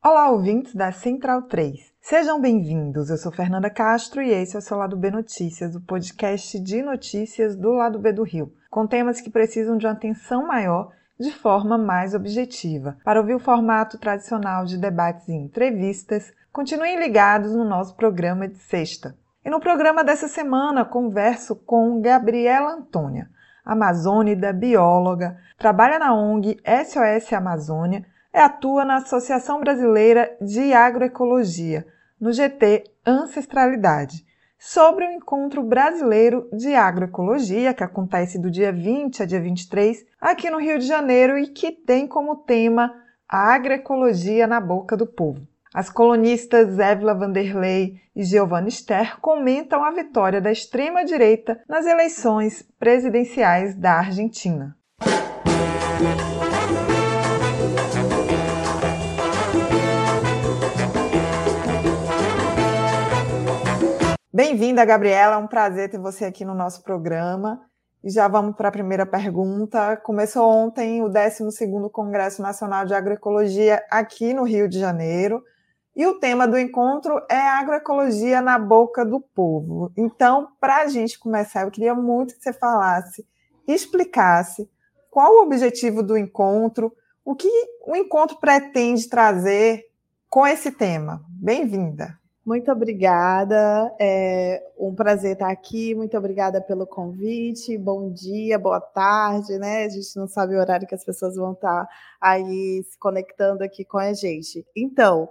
Olá, ouvintes da Central 3. Sejam bem-vindos. Eu sou Fernanda Castro e esse é o seu Lado B Notícias, o podcast de notícias do Lado B do Rio, com temas que precisam de uma atenção maior de forma mais objetiva. Para ouvir o formato tradicional de debates e entrevistas, continuem ligados no nosso programa de sexta. E no programa dessa semana converso com Gabriela Antônia, amazônida, bióloga, trabalha na ONG SOS Amazônia atua na Associação Brasileira de Agroecologia, no GT Ancestralidade, sobre o Encontro Brasileiro de Agroecologia, que acontece do dia 20 a dia 23 aqui no Rio de Janeiro e que tem como tema a agroecologia na boca do povo. As colonistas Évila Vanderlei e Giovanna Ster comentam a vitória da extrema-direita nas eleições presidenciais da Argentina. Bem-vinda, Gabriela. É um prazer ter você aqui no nosso programa. E já vamos para a primeira pergunta. Começou ontem o 12º Congresso Nacional de Agroecologia aqui no Rio de Janeiro. E o tema do encontro é agroecologia na boca do povo. Então, para a gente começar, eu queria muito que você falasse, explicasse qual o objetivo do encontro, o que o encontro pretende trazer com esse tema. Bem-vinda. Muito obrigada, é um prazer estar aqui. Muito obrigada pelo convite. Bom dia, boa tarde, né? A gente não sabe o horário que as pessoas vão estar aí se conectando aqui com a gente. Então,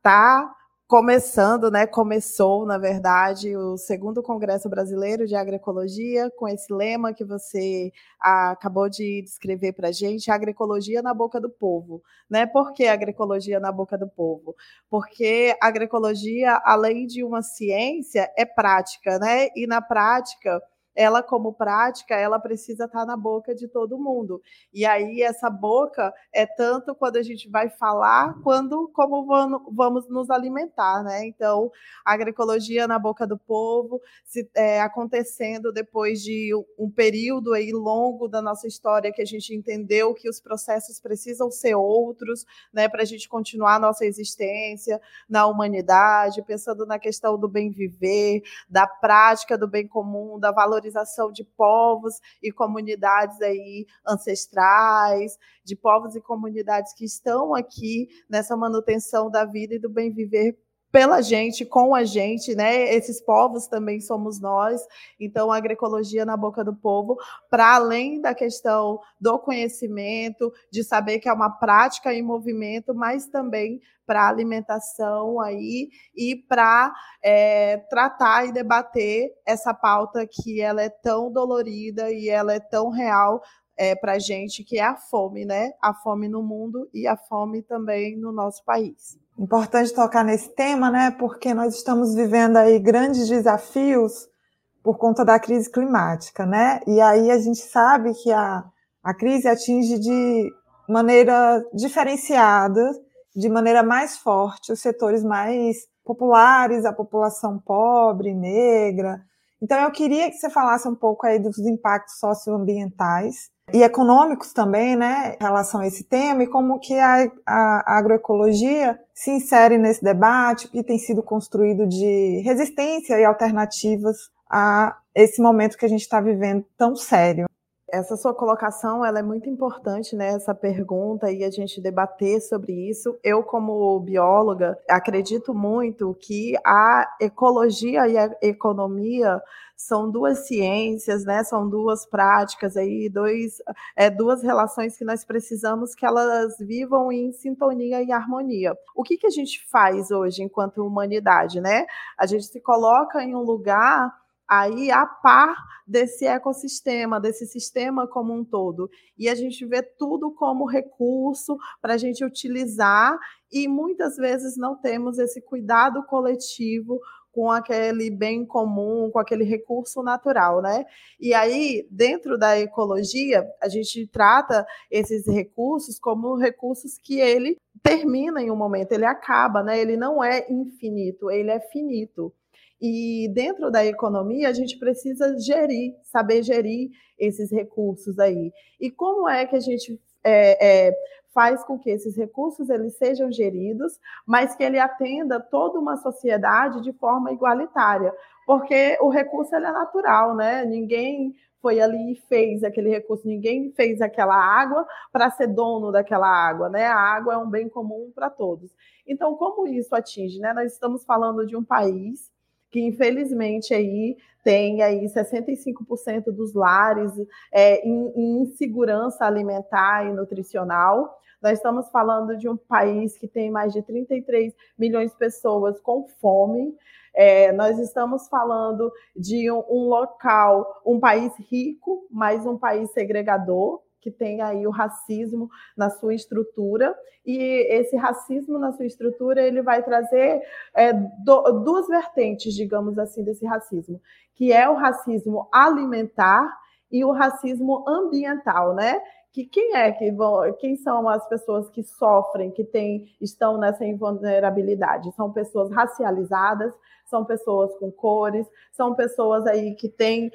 tá começando, né? Começou, na verdade, o segundo Congresso Brasileiro de Agroecologia, com esse lema que você acabou de descrever para a gente, agroecologia na boca do povo. Né? Por que agroecologia na boca do povo? Porque a agroecologia, além de uma ciência, é prática, né? E na prática ela como prática, ela precisa estar na boca de todo mundo. E aí essa boca é tanto quando a gente vai falar, quando como vamos nos alimentar, né? Então, a agroecologia na boca do povo, se, é, acontecendo depois de um período aí longo da nossa história que a gente entendeu que os processos precisam ser outros, né, para a gente continuar a nossa existência na humanidade, pensando na questão do bem viver, da prática do bem comum, da valorização valorização de povos e comunidades aí ancestrais, de povos e comunidades que estão aqui nessa manutenção da vida e do bem viver pela gente, com a gente, né? Esses povos também somos nós. Então, a agroecologia na boca do povo, para além da questão do conhecimento, de saber que é uma prática em movimento, mas também para alimentação aí e para é, tratar e debater essa pauta que ela é tão dolorida e ela é tão real é, para gente, que é a fome, né? A fome no mundo e a fome também no nosso país. Importante tocar nesse tema, né? Porque nós estamos vivendo aí grandes desafios por conta da crise climática, né? E aí a gente sabe que a, a crise atinge de maneira diferenciada, de maneira mais forte, os setores mais populares, a população pobre, negra. Então eu queria que você falasse um pouco aí dos impactos socioambientais e econômicos também, né, em relação a esse tema e como que a, a, agroecologia se insere nesse debate que tem sido construído de resistência e alternativas a esse momento que a gente está vivendo tão sério. Essa sua colocação ela é muito importante, né? Essa pergunta e a gente debater sobre isso. Eu, como bióloga, acredito muito que a ecologia e a economia são duas ciências, né? São duas práticas aí, dois, é, duas relações que nós precisamos que elas vivam em sintonia e harmonia. O que, que a gente faz hoje enquanto humanidade, né? A gente se coloca em um lugar aí a par desse ecossistema, desse sistema como um todo. E a gente vê tudo como recurso para a gente utilizar e muitas vezes não temos esse cuidado coletivo com aquele bem comum, com aquele recurso natural, né? E aí, dentro da ecologia, a gente trata esses recursos como recursos que ele termina em um momento, ele acaba, né? Ele não é infinito, ele é finito. E dentro da economia, a gente precisa gerir, saber gerir esses recursos aí. E como é que a gente é, é, faz com que esses recursos eles sejam geridos, mas que ele atenda toda uma sociedade de forma igualitária, porque o recurso é natural, né? Ninguém foi ali e fez aquele recurso, ninguém fez aquela água para ser dono daquela água, né? A água é um bem comum para todos. Então, como isso atinge, né? Nós estamos falando de um país que infelizmente aí tem aí 65% dos lares é, em, em insegurança alimentar e nutricional. Nós estamos falando de um país que tem mais de 33 milhões de pessoas com fome. É, nós estamos falando de um, um, local, um país rico, mas um país segregador que tem aí o racismo na sua estrutura e esse racismo na sua estrutura ele vai trazer é, do, duas vertentes, digamos assim, desse racismo, que é o racismo alimentar e o racismo ambiental, né? Que quem é que vão, quem são as pessoas que sofrem, que tem, estão nessa invulnerabilidade? São pessoas racializadas, são pessoas com cores, são pessoas aí que têm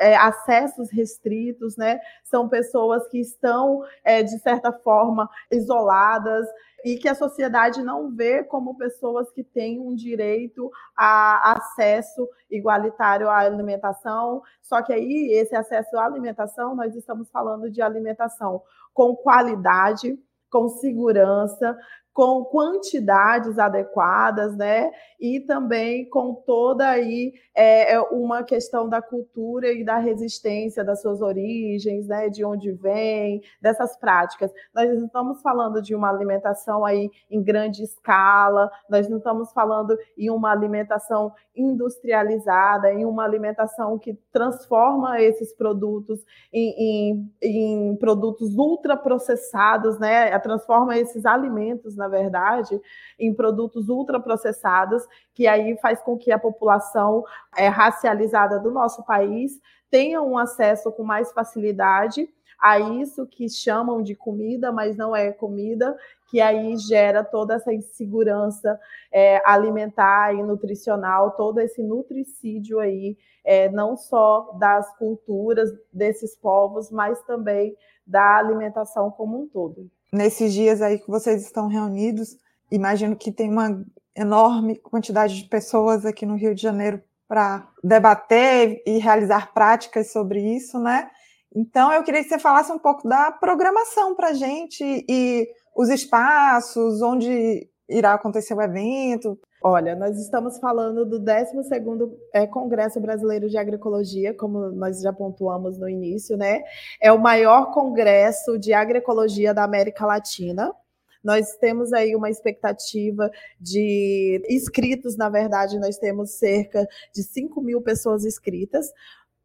é, acessos restritos, né? São pessoas que estão, é, de certa forma, isoladas e que a sociedade não vê como pessoas que têm um direito a acesso igualitário à alimentação. Só que aí, esse acesso à alimentação, nós estamos falando de alimentação com qualidade, com segurança, com quantidades adequadas, né? E também com toda aí é, é, uma questão da cultura e da resistência das suas origens, né? De onde vem, dessas práticas. Nós não estamos falando de uma alimentação aí em grande escala, nós não estamos falando em uma alimentação industrializada, em uma alimentação que transforma esses produtos em, em, em produtos ultraprocessados, né? Transforma esses alimentos na verdade, em produtos ultraprocessados, que aí faz com que a população é, racializada do nosso país tenha um acesso com mais facilidade a isso que chamam de comida, mas não é comida, que aí gera toda essa insegurança é, alimentar e nutricional, todo esse nutricídio aí, é, não só das culturas desses povos, mas também da alimentação como um todo nesses dias aí que vocês estão reunidos, imagino que tem uma enorme quantidade de pessoas aqui no Rio de Janeiro para debater e realizar práticas sobre isso, né? Então, eu queria que você falasse um pouco da programação para a gente e os espaços, onde irá acontecer o evento. Olha, nós estamos falando do 12º é, Congresso Brasileiro de Agroecologia, como nós já pontuamos no início, né? É o maior congresso de agroecologia da América Latina. Nós temos aí uma expectativa de inscritos, na verdade, nós temos cerca de 5 mil pessoas inscritas,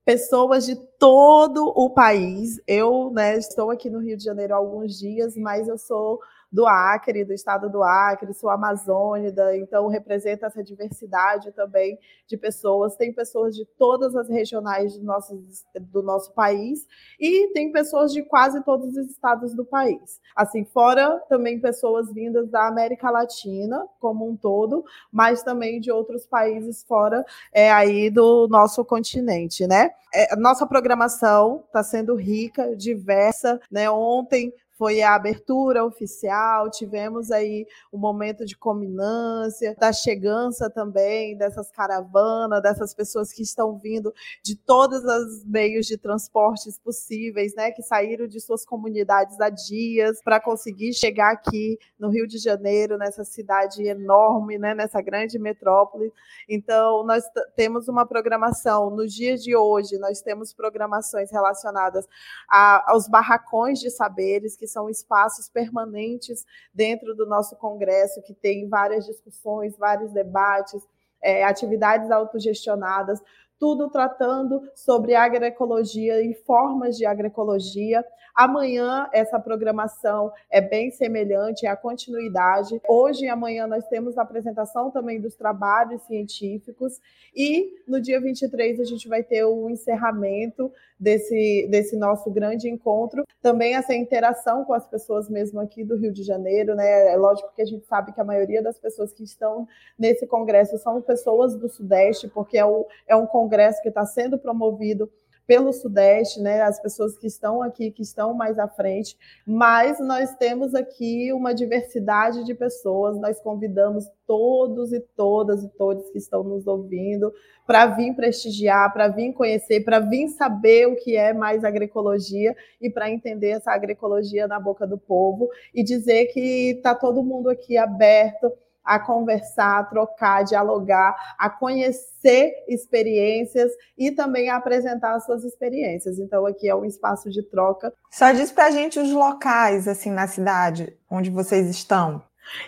pessoas de todo o país. Eu né, estou aqui no Rio de Janeiro há alguns dias, mas eu sou do Acre, do estado do Acre, sou amazônida, então representa essa diversidade também de pessoas. Tem pessoas de todas as regionais do nosso, do nosso país e tem pessoas de quase todos os estados do país. Assim, fora também pessoas vindas da América Latina como um todo, mas também de outros países fora é, aí do nosso continente, né? É, nossa programação está sendo rica, diversa, né? Ontem foi a abertura oficial, tivemos aí um momento de combinância, da chegança também dessas caravanas, dessas pessoas que estão vindo de todos os meios de transportes possíveis, né, que saíram de suas comunidades há dias para conseguir chegar aqui no Rio de Janeiro, nessa cidade enorme, né, nessa grande metrópole. Então, nós temos uma programação no dia de hoje, nós temos programações relacionadas a, aos barracões de saberes que são espaços permanentes dentro do nosso congresso, que tem várias discussões, vários debates, é, atividades autogestionadas, tudo tratando sobre agroecologia e formas de agroecologia. Amanhã essa programação é bem semelhante, é a continuidade. Hoje e amanhã nós temos a apresentação também dos trabalhos científicos e no dia 23 a gente vai ter o encerramento desse, desse nosso grande encontro. Também essa interação com as pessoas mesmo aqui do Rio de Janeiro, né? É lógico que a gente sabe que a maioria das pessoas que estão nesse congresso são pessoas do Sudeste, porque é, o, é um congresso que está sendo promovido pelo Sudeste, né, as pessoas que estão aqui, que estão mais à frente, mas nós temos aqui uma diversidade de pessoas, nós convidamos todos e todas e todos que estão nos ouvindo para vir prestigiar, para vir conhecer, para vir saber o que é mais agroecologia e para entender essa agroecologia na boca do povo e dizer que está todo mundo aqui aberto a conversar, a trocar, a dialogar, a conhecer experiências e também a apresentar suas experiências. Então, aqui é um espaço de troca. Só diz para a gente os locais, assim, na cidade, onde vocês estão.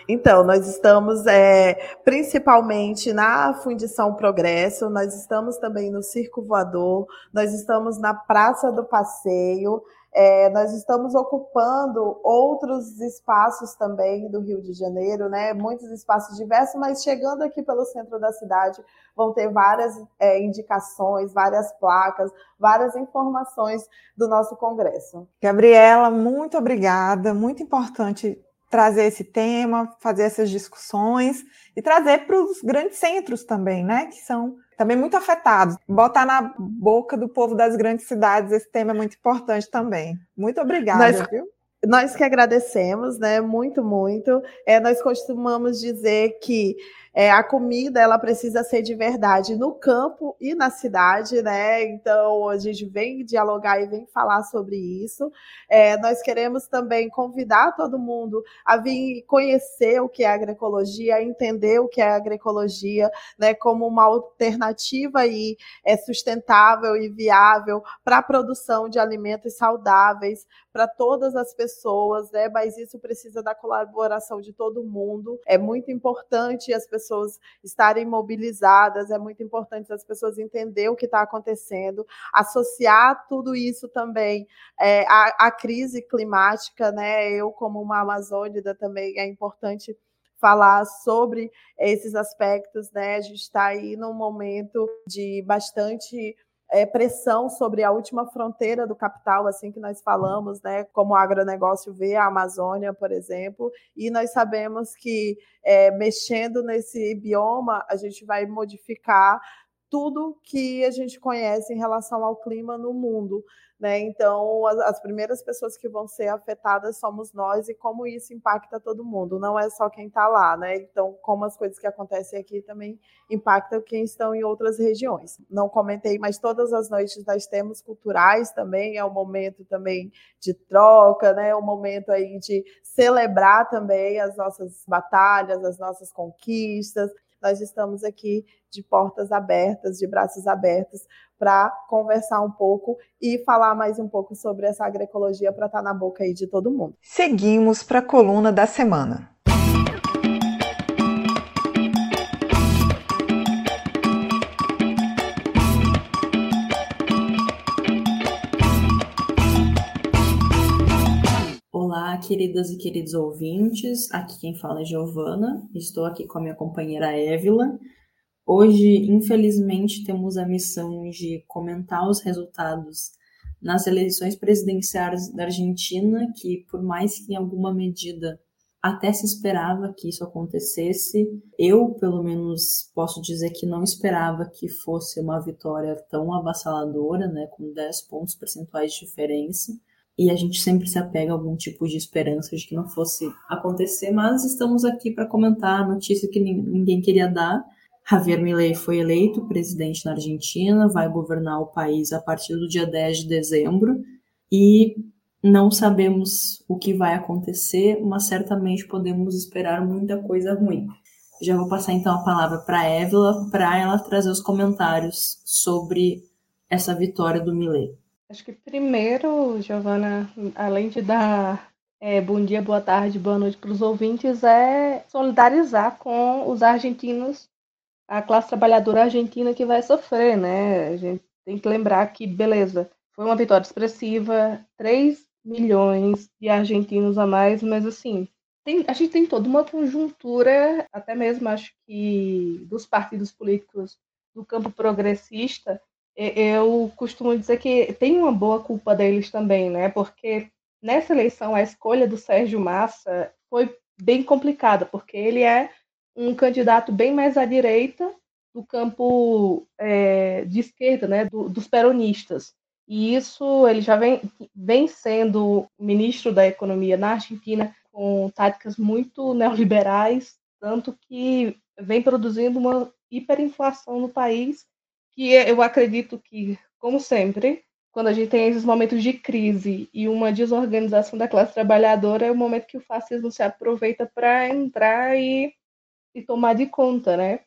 Então, nós estamos é, principalmente na Fundição Progresso, nós estamos também no Circo Voador, nós estamos na Praça do Passeio, é, nós estamos ocupando outros espaços também do Rio de Janeiro, né? Muitos espaços diversos, mas chegando aqui pelo centro da cidade vão ter várias é, indicações, várias placas, várias informações do nosso congresso. Gabriela, muito obrigada. Muito importante trazer esse tema, fazer essas discussões e trazer para os grandes centros também, né? Que são também muito afetados. Botar na boca do povo das grandes cidades esse tema é muito importante também. Muito obrigada, nós, viu? Nós que agradecemos, né? Muito, muito. É, nós costumamos dizer que é, a comida ela precisa ser de verdade no campo e na cidade, né? Então a gente vem dialogar e vem falar sobre isso. É, nós queremos também convidar todo mundo a vir conhecer o que é agroecologia, entender o que é agroecologia, né? Como uma alternativa aí é sustentável e viável para a produção de alimentos saudáveis para todas as pessoas, né? Mas isso precisa da colaboração de todo mundo. É muito importante as pessoas pessoas estarem mobilizadas, é muito importante as pessoas entenderem o que está acontecendo, associar tudo isso também é, à, à crise climática, né? Eu, como uma amazônida, também é importante falar sobre esses aspectos, né? A gente está aí num momento de bastante é, pressão sobre a última fronteira do capital, assim que nós falamos, né, como o agronegócio vê a Amazônia, por exemplo, e nós sabemos que é, mexendo nesse bioma, a gente vai modificar tudo que a gente conhece em relação ao clima no mundo. Né? Então, as, as, primeiras pessoas que vão ser afetadas somos nós e como isso impacta todo mundo, não é só quem está lá, né? Então, como as coisas que acontecem aqui também impactam quem estão em outras regiões. Não comentei, mas todas as noites nós temos culturais também, é um momento também de troca, né? É um momento aí de celebrar também as nossas batalhas, as nossas conquistas. Nós estamos aqui de portas abertas, de braços abertos, para conversar um pouco e falar mais um pouco sobre essa agroecologia para estar tá na boca aí de todo mundo. Seguimos para a coluna da semana. Queridas e queridos ouvintes. Aqui quem fala é Giovana. Estou aqui com a minha companheira Évila Hoje, infelizmente, temos a missão de comentar os resultados nas eleições presidenciais da Argentina, que, por mais que em alguma medida até se esperava que isso acontecesse, eu, pelo menos, posso dizer que não esperava que fosse uma vitória tão avassaladora, né, com 10 pontos percentuais de diferença. E a gente sempre se apega a algum tipo de esperança de que não fosse acontecer, mas estamos aqui para comentar a notícia que ninguém queria dar Javier Milei foi eleito presidente na Argentina, vai governar o país a partir do dia 10 de dezembro e não sabemos o que vai acontecer, mas certamente podemos esperar muita coisa ruim. Já vou passar então a palavra para Évila para ela trazer os comentários sobre essa vitória do Milei. Acho que primeiro, Giovana, além de dar é, bom dia, boa tarde, boa noite para os ouvintes, é solidarizar com os argentinos a classe trabalhadora argentina que vai sofrer, né? A gente tem que lembrar que, beleza, foi uma vitória expressiva, 3 milhões de argentinos a mais, mas assim, tem, a gente tem toda uma conjuntura, até mesmo acho que dos partidos políticos do campo progressista, eu costumo dizer que tem uma boa culpa deles também, né? Porque nessa eleição a escolha do Sérgio Massa foi bem complicada, porque ele é um candidato bem mais à direita do campo é, de esquerda, né? Do, dos peronistas. E isso ele já vem, vem sendo ministro da Economia na Argentina com táticas muito neoliberais, tanto que vem produzindo uma hiperinflação no país, que eu acredito que, como sempre, quando a gente tem esses momentos de crise e uma desorganização da classe trabalhadora, é o momento que o fascismo se aproveita para entrar e, e tomar de conta, né?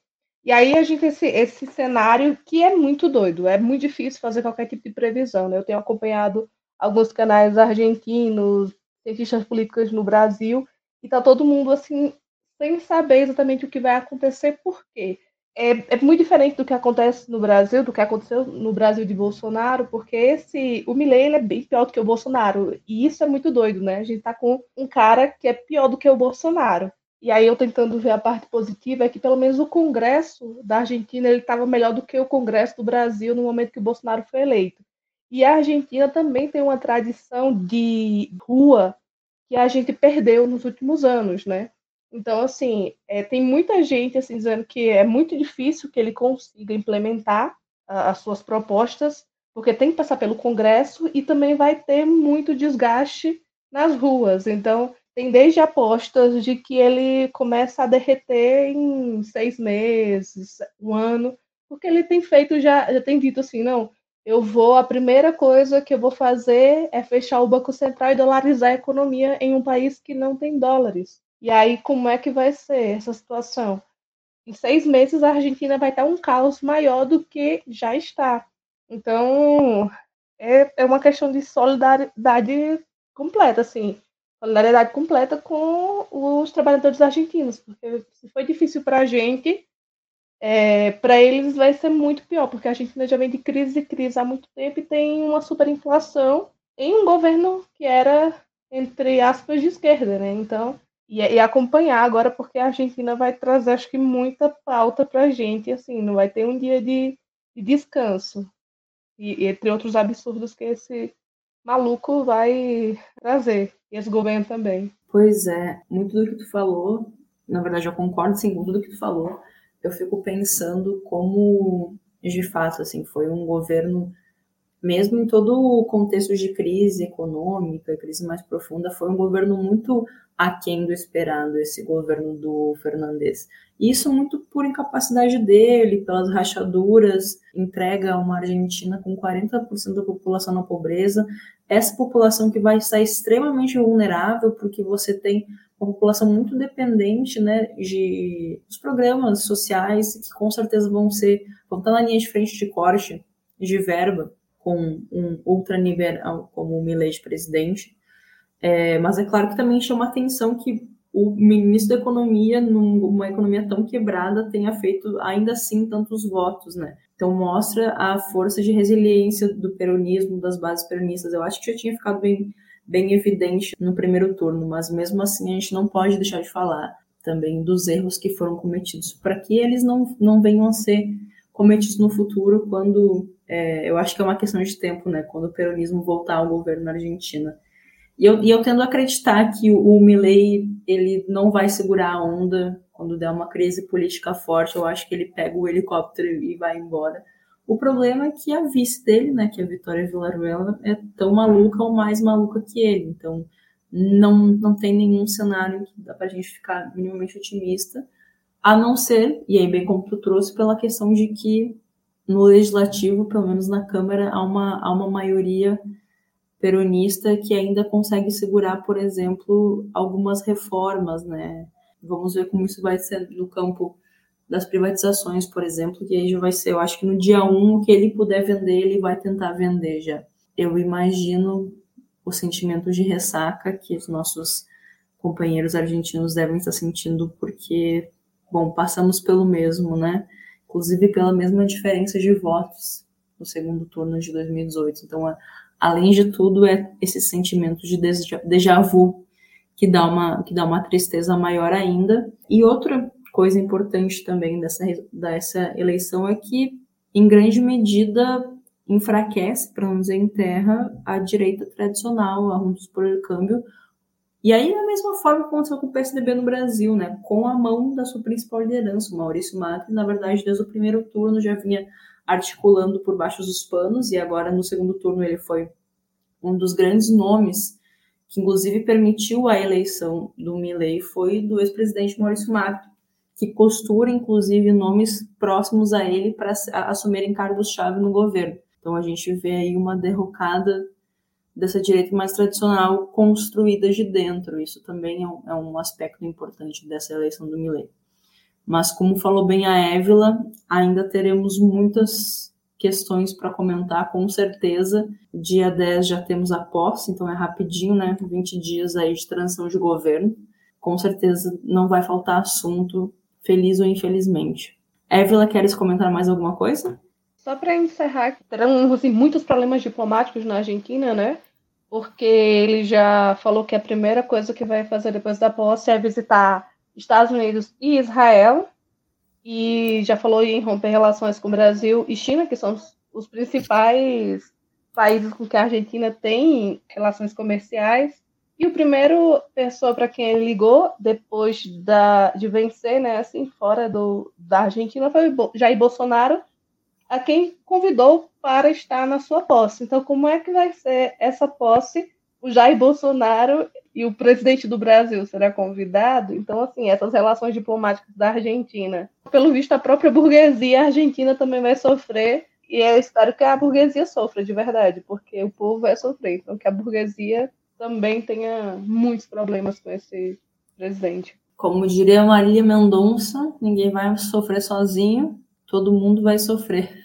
E aí a gente esse, esse cenário que é muito doido, é muito difícil fazer qualquer tipo de previsão, né? Eu tenho acompanhado alguns canais argentinos, cientistas políticos no Brasil, e tá todo mundo assim, sem saber exatamente o que vai acontecer, por quê? É, é, muito diferente do que acontece no Brasil, do que aconteceu no Brasil de Bolsonaro, porque esse o Milley ele é bem pior do que o Bolsonaro, e isso é muito doido, né? A gente tá com um cara que é pior do que o Bolsonaro. E aí eu tentando ver a parte positiva é que pelo menos o Congresso da Argentina ele estava melhor do que o Congresso do Brasil no momento que o Bolsonaro foi eleito. E a Argentina também tem uma tradição de rua que a gente perdeu nos últimos anos, né? Então, assim, é, tem muita gente assim, dizendo que é muito difícil que ele consiga implementar a, as suas propostas, porque tem que passar pelo Congresso e também vai ter muito desgaste nas ruas. Então, tem desde apostas de que ele começa a derreter em seis meses, um ano, porque ele tem feito já, já tem dito assim, não, eu vou, a primeira coisa que eu vou fazer é fechar o Banco Central e dolarizar a economia em um país que não tem dólares. E aí, como é que vai ser essa situação? Em seis meses, a Argentina vai estar um caos maior do que já está. Então, é, é uma questão de solidariedade completa, assim. Solidariedade completa com os trabalhadores argentinos, porque se foi difícil para a gente, é, para eles vai ser muito pior, porque a Argentina já vem de crise e crise há muito tempo e tem uma superinflação em um governo que era, entre aspas, de esquerda, né? Então, e, e acompanhar agora, porque a Argentina vai trazer, acho que, muita pauta para a gente, assim, não vai ter um dia de, de descanso. E, entre outros absurdos que esse maluco vai trazer, e esse governo também. Pois é, muito do que tu falou, na verdade eu concordo sim com tudo que tu falou, eu fico pensando como, de fato, assim, foi um governo, mesmo em todo o contexto de crise econômica, crise mais profunda, foi um governo muito aquém do esperado, esse governo do Fernandes. Isso muito por incapacidade dele, pelas rachaduras, entrega uma Argentina com 40% da população na pobreza, essa população que vai estar extremamente vulnerável, porque você tem uma população muito dependente né, de dos programas sociais que com certeza vão ser vão estar na linha de frente de corte de verba com um ultranivel como o Milei de presidente. É, mas é claro que também chama atenção que o ministro da Economia, numa economia tão quebrada, tenha feito ainda assim tantos votos, né? Então mostra a força de resiliência do peronismo, das bases peronistas. Eu acho que já tinha ficado bem bem evidente no primeiro turno, mas mesmo assim a gente não pode deixar de falar também dos erros que foram cometidos, para que eles não, não venham a ser cometidos no futuro, quando é, eu acho que é uma questão de tempo, né? Quando o peronismo voltar ao governo na Argentina. E eu, e eu tendo a acreditar que o, o Milley ele não vai segurar a onda quando der uma crise política forte. Eu acho que ele pega o helicóptero e vai embora. O problema é que a vice dele, né, que é a Vitória Villaruela, é tão maluca ou mais maluca que ele. Então, não, não tem nenhum cenário que dá pra gente ficar minimamente otimista, a não ser, e aí bem como tu trouxe, pela questão de que no legislativo, pelo menos na Câmara, há uma, há uma maioria peronista que ainda consegue segurar, por exemplo, algumas reformas, né? Vamos ver como isso vai ser no campo das privatizações, por exemplo, que aí já vai ser, eu acho que no dia 1, que ele puder vender, ele vai tentar vender já. Eu imagino o sentimento de ressaca que os nossos companheiros argentinos devem estar sentindo, porque, bom, passamos pelo mesmo, né? inclusive pela mesma diferença de votos no segundo turno de 2018. Então, é, além de tudo, é esse sentimento de déjà vu que dá uma, que dá uma tristeza maior ainda. E outra coisa importante também dessa, dessa eleição é que, em grande medida, enfraquece, para não dizer enterra, a direita tradicional, a Juntos por Câmbio. E aí, da mesma forma aconteceu com o PSDB no Brasil, né, com a mão da sua principal liderança, o Maurício Macri, na verdade, desde o primeiro turno já vinha articulando por baixo dos panos, e agora no segundo turno ele foi um dos grandes nomes que inclusive permitiu a eleição do Milley foi do ex-presidente Maurício Macri, que costura inclusive nomes próximos a ele para assumirem cargos-chave no governo. Então a gente vê aí uma derrocada dessa direita mais tradicional construída de dentro. Isso também é um, é um aspecto importante dessa eleição do Milley. Mas como falou bem a Évila, ainda teremos muitas questões para comentar, com certeza. Dia 10 já temos a posse, então é rapidinho, né? 20 dias aí de transição de governo. Com certeza não vai faltar assunto, feliz ou infelizmente. Évila, queres comentar mais alguma coisa? Só para encerrar, terão assim, muitos problemas diplomáticos na Argentina, né? Porque ele já falou que a primeira coisa que vai fazer depois da posse é visitar Estados Unidos e Israel, e já falou em romper relações com o Brasil e China, que são os, principais países com que a Argentina tem relações comerciais. E o primeiro pessoa para quem ele ligou depois da, de vencer, né, assim, fora do, da Argentina, foi Jair Bolsonaro, a quem convidou para estar na sua posse. Então, como é que vai ser essa posse? O Jair Bolsonaro e o presidente do Brasil será convidado. Então, assim, essas relações diplomáticas da Argentina, pelo visto, a própria burguesia argentina também vai sofrer. E eu espero que a burguesia sofra de verdade, porque o povo vai sofrer. Então, que a burguesia também tenha muitos problemas com esse presidente. Como diria Marília Mendonça, ninguém vai sofrer sozinho, todo mundo vai sofrer.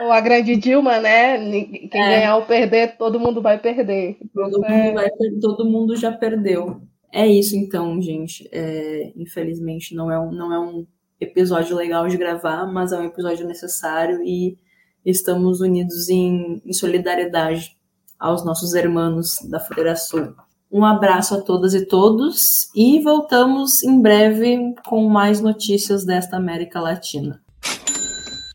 Ou a grande Dilma, né? Quem é. ganhar ou perder, todo mundo vai perder. Todo, é... mundo vai, todo mundo já perdeu. É isso então, gente. É, infelizmente não é, um, não é um episódio legal de gravar, mas é um episódio necessário e estamos unidos em, em solidariedade aos nossos irmãos da Federação. Um abraço a todas e todos e voltamos em breve com mais notícias desta América Latina.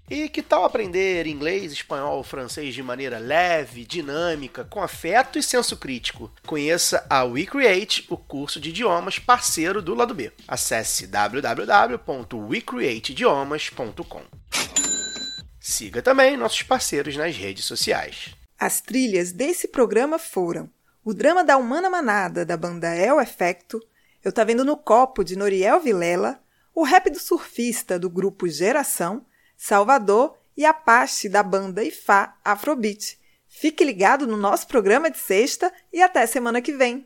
E que tal aprender inglês, espanhol, francês de maneira leve, dinâmica, com afeto e senso crítico? Conheça a WeCreate, o curso de idiomas parceiro do lado B. Acesse www.wecreateidiomas.com. Siga também nossos parceiros nas redes sociais. As trilhas desse programa foram o drama da Humana Manada, da banda El Efecto, Eu Tá Vendo no Copo, de Noriel Vilela, o rap do surfista, do grupo Geração, Salvador e Apache da banda Ifá Afrobeat. Fique ligado no nosso programa de sexta e até semana que vem.